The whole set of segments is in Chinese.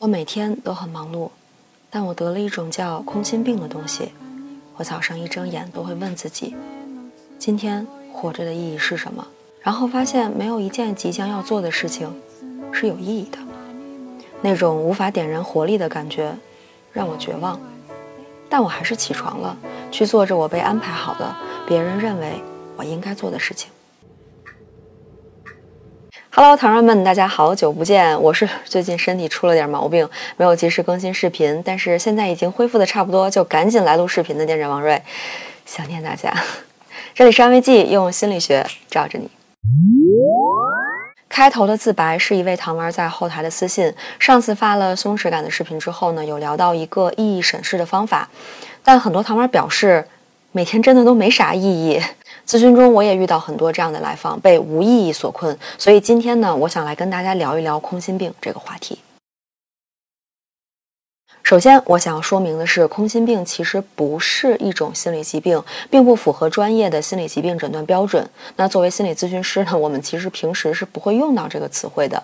我每天都很忙碌，但我得了一种叫空心病的东西。我早上一睁眼都会问自己：今天活着的意义是什么？然后发现没有一件即将要做的事情是有意义的。那种无法点燃活力的感觉让我绝望，但我还是起床了，去做着我被安排好的、别人认为我应该做的事情。Hello，糖人们，大家好久不见！我是最近身体出了点毛病，没有及时更新视频，但是现在已经恢复的差不多，就赶紧来录视频的店长王瑞，想念大家。这里是安慰剂，用心理学罩着你。开头的自白是一位糖丸在后台的私信。上次发了松弛感的视频之后呢，有聊到一个意义审视的方法，但很多糖丸表示，每天真的都没啥意义。咨询中，我也遇到很多这样的来访，被无意义所困。所以今天呢，我想来跟大家聊一聊空心病这个话题。首先，我想要说明的是，空心病其实不是一种心理疾病，并不符合专业的心理疾病诊断标准。那作为心理咨询师呢，我们其实平时是不会用到这个词汇的。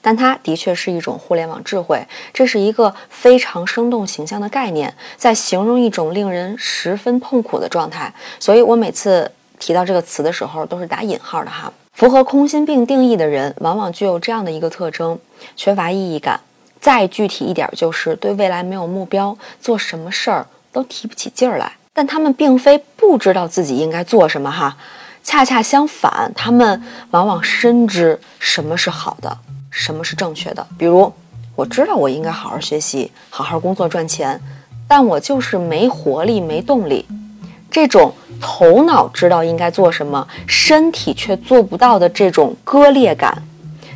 但它的确是一种互联网智慧，这是一个非常生动形象的概念，在形容一种令人十分痛苦的状态。所以我每次。提到这个词的时候，都是打引号的哈。符合空心病定义的人，往往具有这样的一个特征：缺乏意义感。再具体一点，就是对未来没有目标，做什么事儿都提不起劲儿来。但他们并非不知道自己应该做什么哈，恰恰相反，他们往往深知什么是好的，什么是正确的。比如，我知道我应该好好学习，好好工作赚钱，但我就是没活力、没动力。这种头脑知道应该做什么，身体却做不到的这种割裂感，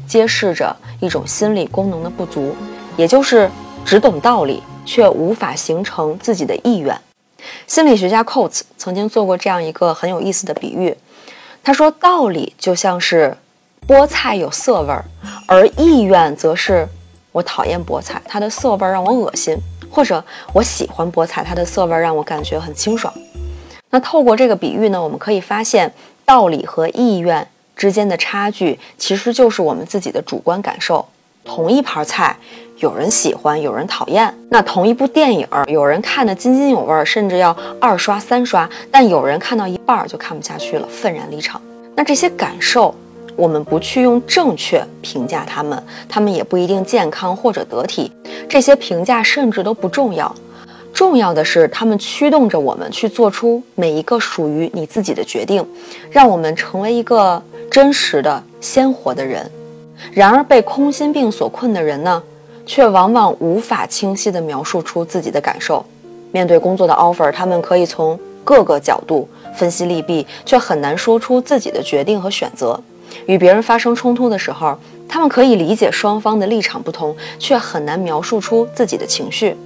揭示着一种心理功能的不足，也就是只懂道理却无法形成自己的意愿。心理学家 Coates 曾经做过这样一个很有意思的比喻，他说道理就像是菠菜有涩味儿，而意愿则是我讨厌菠菜，它的涩味儿让我恶心，或者我喜欢菠菜，它的涩味儿让我感觉很清爽。那透过这个比喻呢，我们可以发现，道理和意愿之间的差距，其实就是我们自己的主观感受。同一盘菜，有人喜欢，有人讨厌；那同一部电影，有人看得津津有味，甚至要二刷三刷，但有人看到一半就看不下去了，愤然离场。那这些感受，我们不去用正确评价他们，他们也不一定健康或者得体。这些评价甚至都不重要。重要的是，他们驱动着我们去做出每一个属于你自己的决定，让我们成为一个真实的、鲜活的人。然而，被空心病所困的人呢，却往往无法清晰地描述出自己的感受。面对工作的 offer，他们可以从各个角度分析利弊，却很难说出自己的决定和选择。与别人发生冲突的时候，他们可以理解双方的立场不同，却很难描述出自己的情绪。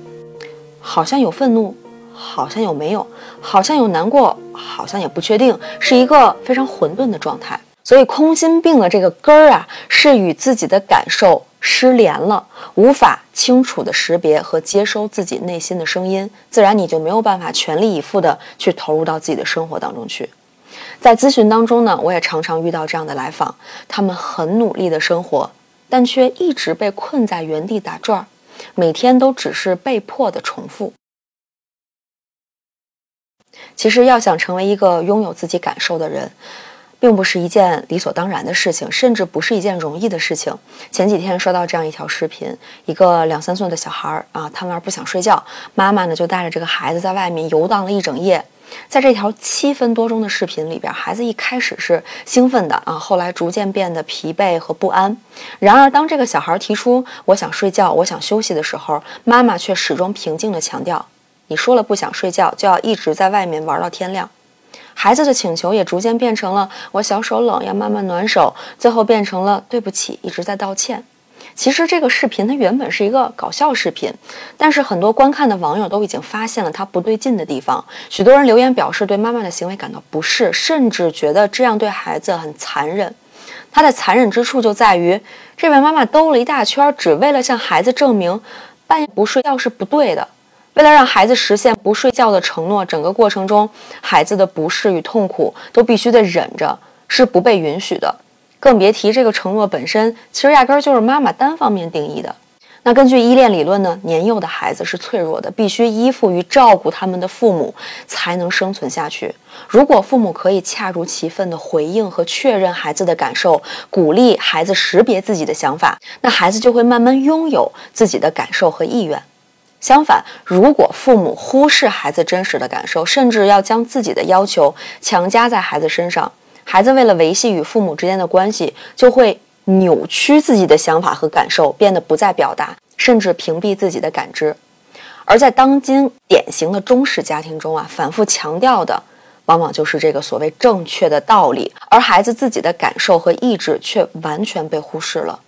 好像有愤怒，好像有没有，好像有难过，好像也不确定，是一个非常混沌的状态。所以空心病的这个根儿啊，是与自己的感受失联了，无法清楚的识别和接收自己内心的声音，自然你就没有办法全力以赴的去投入到自己的生活当中去。在咨询当中呢，我也常常遇到这样的来访，他们很努力的生活，但却一直被困在原地打转儿。每天都只是被迫的重复。其实，要想成为一个拥有自己感受的人，并不是一件理所当然的事情，甚至不是一件容易的事情。前几天刷到这样一条视频：一个两三岁的小孩儿啊，贪玩不想睡觉，妈妈呢就带着这个孩子在外面游荡了一整夜。在这条七分多钟的视频里边，孩子一开始是兴奋的啊，后来逐渐变得疲惫和不安。然而，当这个小孩提出“我想睡觉，我想休息”的时候，妈妈却始终平静地强调：“你说了不想睡觉，就要一直在外面玩到天亮。”孩子的请求也逐渐变成了“我小手冷，要慢慢暖手”，最后变成了“对不起，一直在道歉”。其实这个视频它原本是一个搞笑视频，但是很多观看的网友都已经发现了它不对劲的地方。许多人留言表示对妈妈的行为感到不适，甚至觉得这样对孩子很残忍。它的残忍之处就在于，这位妈妈兜了一大圈，只为了向孩子证明半夜不睡觉是不对的。为了让孩子实现不睡觉的承诺，整个过程中孩子的不适与痛苦都必须得忍着，是不被允许的。更别提这个承诺本身，其实压根儿就是妈妈单方面定义的。那根据依恋理论呢，年幼的孩子是脆弱的，必须依附于照顾他们的父母才能生存下去。如果父母可以恰如其分地回应和确认孩子的感受，鼓励孩子识别自己的想法，那孩子就会慢慢拥有自己的感受和意愿。相反，如果父母忽视孩子真实的感受，甚至要将自己的要求强加在孩子身上，孩子为了维系与父母之间的关系，就会。扭曲自己的想法和感受，变得不再表达，甚至屏蔽自己的感知。而在当今典型的中式家庭中啊，反复强调的往往就是这个所谓正确的道理，而孩子自己的感受和意志却完全被忽视了。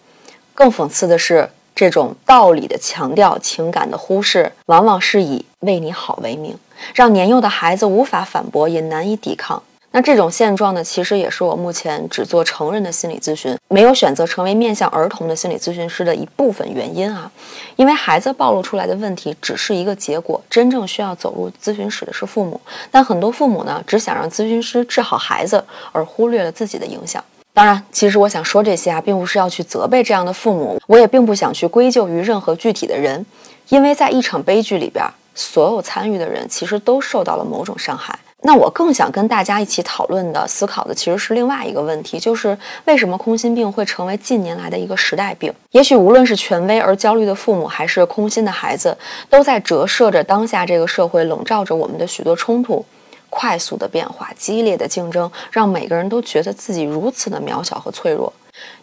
更讽刺的是，这种道理的强调、情感的忽视，往往是以为你好为名，让年幼的孩子无法反驳，也难以抵抗。那这种现状呢，其实也是我目前只做成人的心理咨询，没有选择成为面向儿童的心理咨询师的一部分原因啊。因为孩子暴露出来的问题只是一个结果，真正需要走入咨询室的是父母。但很多父母呢，只想让咨询师治好孩子，而忽略了自己的影响。当然，其实我想说这些啊，并不是要去责备这样的父母，我也并不想去归咎于任何具体的人，因为在一场悲剧里边，所有参与的人其实都受到了某种伤害。那我更想跟大家一起讨论的、思考的，其实是另外一个问题，就是为什么空心病会成为近年来的一个时代病？也许无论是权威而焦虑的父母，还是空心的孩子，都在折射着当下这个社会笼罩着我们的许多冲突、快速的变化、激烈的竞争，让每个人都觉得自己如此的渺小和脆弱。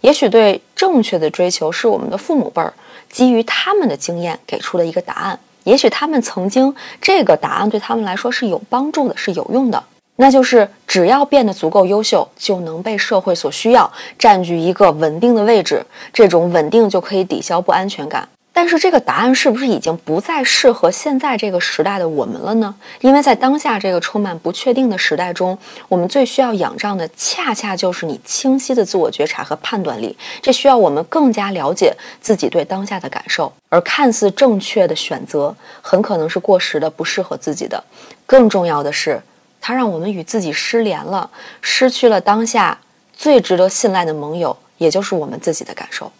也许对正确的追求是我们的父母辈儿基于他们的经验给出的一个答案。也许他们曾经这个答案对他们来说是有帮助的，是有用的，那就是只要变得足够优秀，就能被社会所需要，占据一个稳定的位置，这种稳定就可以抵消不安全感。但是这个答案是不是已经不再适合现在这个时代的我们了呢？因为在当下这个充满不确定的时代中，我们最需要仰仗的，恰恰就是你清晰的自我觉察和判断力。这需要我们更加了解自己对当下的感受，而看似正确的选择，很可能是过时的、不适合自己的。更重要的是，它让我们与自己失联了，失去了当下最值得信赖的盟友，也就是我们自己的感受。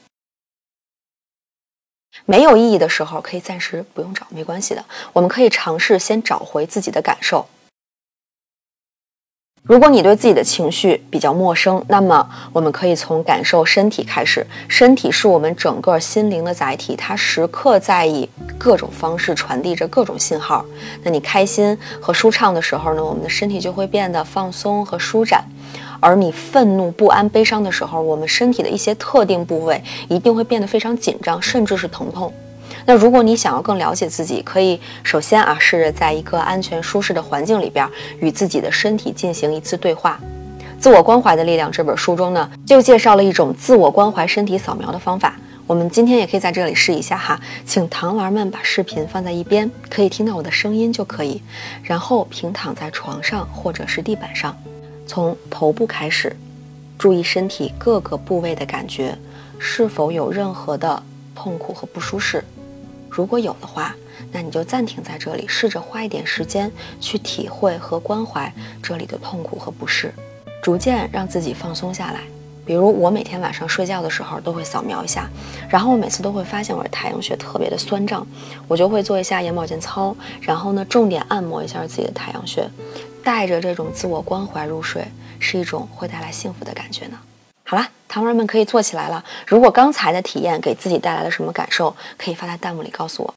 没有意义的时候，可以暂时不用找，没关系的。我们可以尝试先找回自己的感受。如果你对自己的情绪比较陌生，那么我们可以从感受身体开始。身体是我们整个心灵的载体，它时刻在以各种方式传递着各种信号。那你开心和舒畅的时候呢，我们的身体就会变得放松和舒展。而你愤怒、不安、悲伤的时候，我们身体的一些特定部位一定会变得非常紧张，甚至是疼痛。那如果你想要更了解自己，可以首先啊，试着在一个安全舒适的环境里边，与自己的身体进行一次对话。《自我关怀的力量》这本书中呢，就介绍了一种自我关怀身体扫描的方法。我们今天也可以在这里试一下哈，请糖丸们把视频放在一边，可以听到我的声音就可以，然后平躺在床上或者是地板上。从头部开始，注意身体各个部位的感觉，是否有任何的痛苦和不舒适。如果有的话，那你就暂停在这里，试着花一点时间去体会和关怀这里的痛苦和不适，逐渐让自己放松下来。比如我每天晚上睡觉的时候都会扫描一下，然后我每次都会发现我的太阳穴特别的酸胀，我就会做一下眼保健操，然后呢重点按摩一下自己的太阳穴。带着这种自我关怀入睡，是一种会带来幸福的感觉呢。好了，糖人们可以做起来了。如果刚才的体验给自己带来了什么感受，可以发在弹幕里告诉我。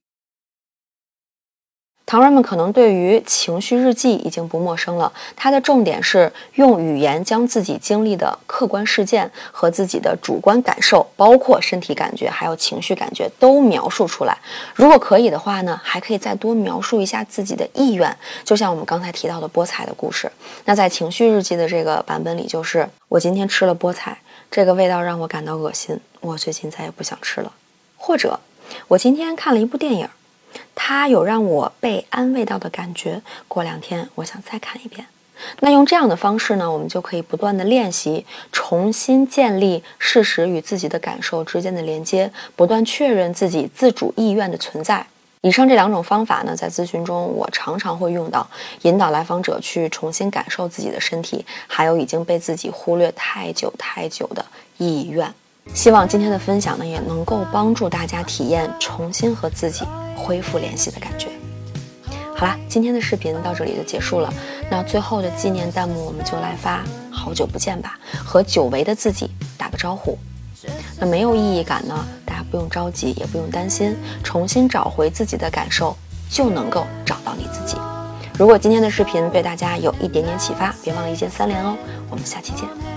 糖人们可能对于情绪日记已经不陌生了，它的重点是用语言将自己经历的客观事件和自己的主观感受，包括身体感觉还有情绪感觉都描述出来。如果可以的话呢，还可以再多描述一下自己的意愿，就像我们刚才提到的菠菜的故事。那在情绪日记的这个版本里，就是我今天吃了菠菜，这个味道让我感到恶心，我最近再也不想吃了。或者我今天看了一部电影。它有让我被安慰到的感觉。过两天我想再看一遍。那用这样的方式呢，我们就可以不断的练习，重新建立事实与自己的感受之间的连接，不断确认自己自主意愿的存在。以上这两种方法呢，在咨询中我常常会用到，引导来访者去重新感受自己的身体，还有已经被自己忽略太久太久的意愿。希望今天的分享呢，也能够帮助大家体验重新和自己恢复联系的感觉。好啦，今天的视频到这里就结束了。那最后的纪念弹幕，我们就来发“好久不见”吧，和久违的自己打个招呼。那没有意义感呢，大家不用着急，也不用担心，重新找回自己的感受，就能够找到你自己。如果今天的视频对大家有一点点启发，别忘了一键三连哦。我们下期见。